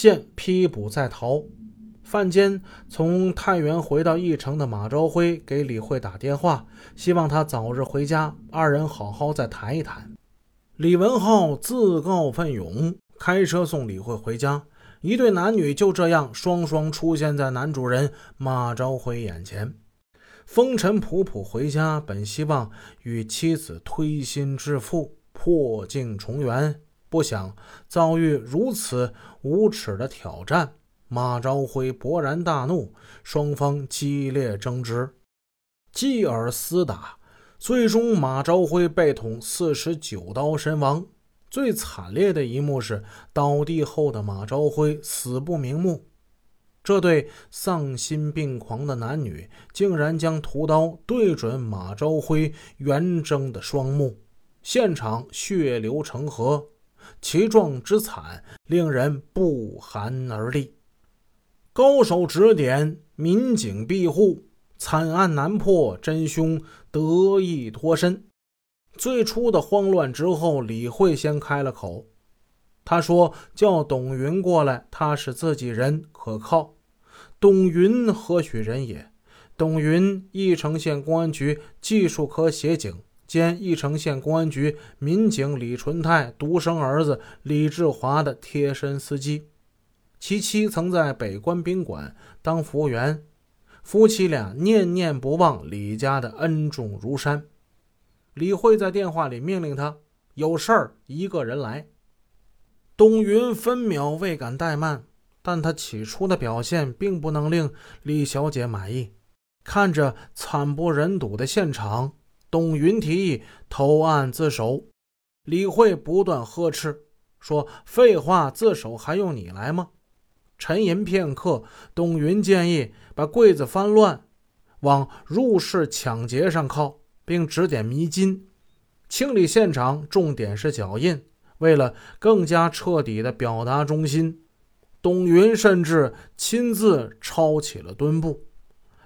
现批捕在逃。范坚，从太原回到义城的马朝辉给李慧打电话，希望他早日回家，二人好好再谈一谈。李文浩自告奋勇开车送李慧回家，一对男女就这样双双出现在男主人马朝辉眼前。风尘仆仆回家，本希望与妻子推心置腹，破镜重圆，不想遭遇如此无耻的挑战。马朝辉勃然大怒，双方激烈争执，继而厮打，最终马朝辉被捅四十九刀身亡。最惨烈的一幕是倒地后的马朝辉死不瞑目。这对丧心病狂的男女竟然将屠刀对准马朝辉圆睁的双目，现场血流成河，其状之惨令人不寒而栗。高手指点，民警庇护，惨案难破，真凶得以脱身。最初的慌乱之后，李慧先开了口，他说：“叫董云过来，他是自己人，可靠。”董云何许人也？董云，义城县公安局技术科协警兼义城县公安局民警李纯泰独生儿子李志华的贴身司机。其妻曾在北关宾馆当服务员，夫妻俩念念不忘李家的恩重如山。李慧在电话里命令他：“有事儿一个人来。”董云分秒未敢怠慢，但他起初的表现并不能令李小姐满意。看着惨不忍睹的现场，董云提议投案自首。李慧不断呵斥说：“废话，自首还用你来吗？”沉吟片刻，董云建议把柜子翻乱，往入室抢劫上靠，并指点迷津，清理现场，重点是脚印。为了更加彻底地表达忠心，董云甚至亲自抄起了墩布。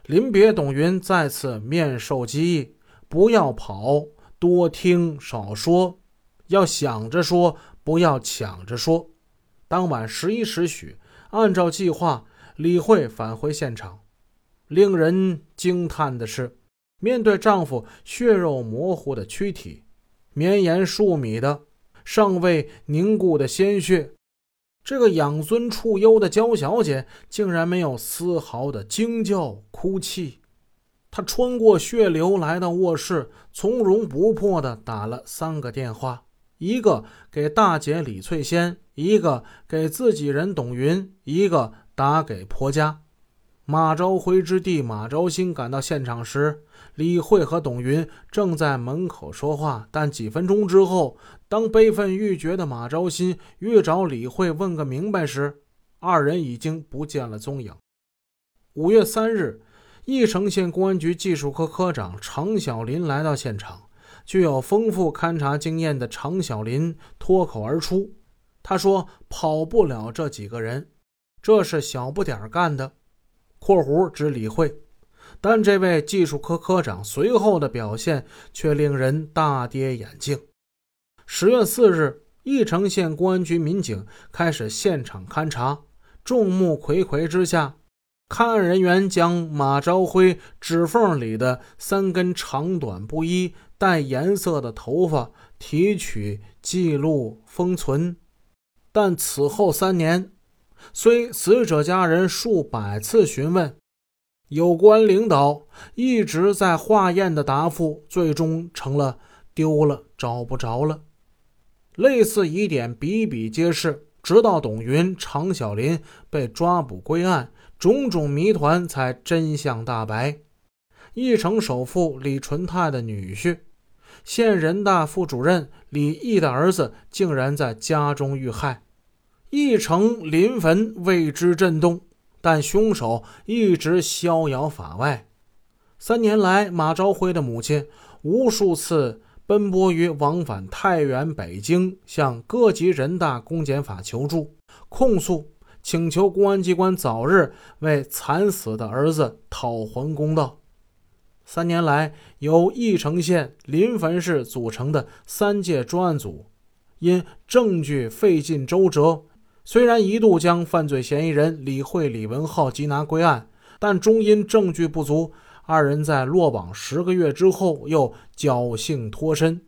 临别，董云再次面授机宜：不要跑，多听少说，要想着说，不要抢着说。当晚十一时许。按照计划，李慧返回现场。令人惊叹的是，面对丈夫血肉模糊的躯体、绵延数米的尚未凝固的鲜血，这个养尊处优的娇小姐竟然没有丝毫的惊叫、哭泣。他穿过血流来到卧室，从容不迫地打了三个电话。一个给大姐李翠仙，一个给自己人董云，一个打给婆家。马昭辉之弟马昭兴赶到现场时，李慧和董云正在门口说话。但几分钟之后，当悲愤欲绝的马昭新欲找李慧问个明白时，二人已经不见了踪影。五月三日，义城县公安局技术科科长常小林来到现场。具有丰富勘查经验的常小林脱口而出：“他说跑不了这几个人，这是小不点干的。”（括弧指李慧）但这位技术科科长随后的表现却令人大跌眼镜。十月四日，义城县公安局民警开始现场勘查，众目睽睽之下。看案人员将马朝辉指缝里的三根长短不一、带颜色的头发提取记录封存，但此后三年，虽死者家人数百次询问，有关领导一直在化验的答复，最终成了丢了、找不着了。类似疑点比比皆是，直到董云、常小林被抓捕归案。种种谜团才真相大白。义城首富李纯泰的女婿，县人大副主任李毅的儿子，竟然在家中遇害。义城临汾为之震动，但凶手一直逍遥法外。三年来，马朝辉的母亲无数次奔波于往返太原、北京，向各级人大公检法求助控诉。请求公安机关早日为惨死的儿子讨还公道。三年来，由义城县临汾市组成的三届专案组，因证据费尽周折，虽然一度将犯罪嫌疑人李慧、李文浩缉拿归案，但终因证据不足，二人在落网十个月之后又侥幸脱身。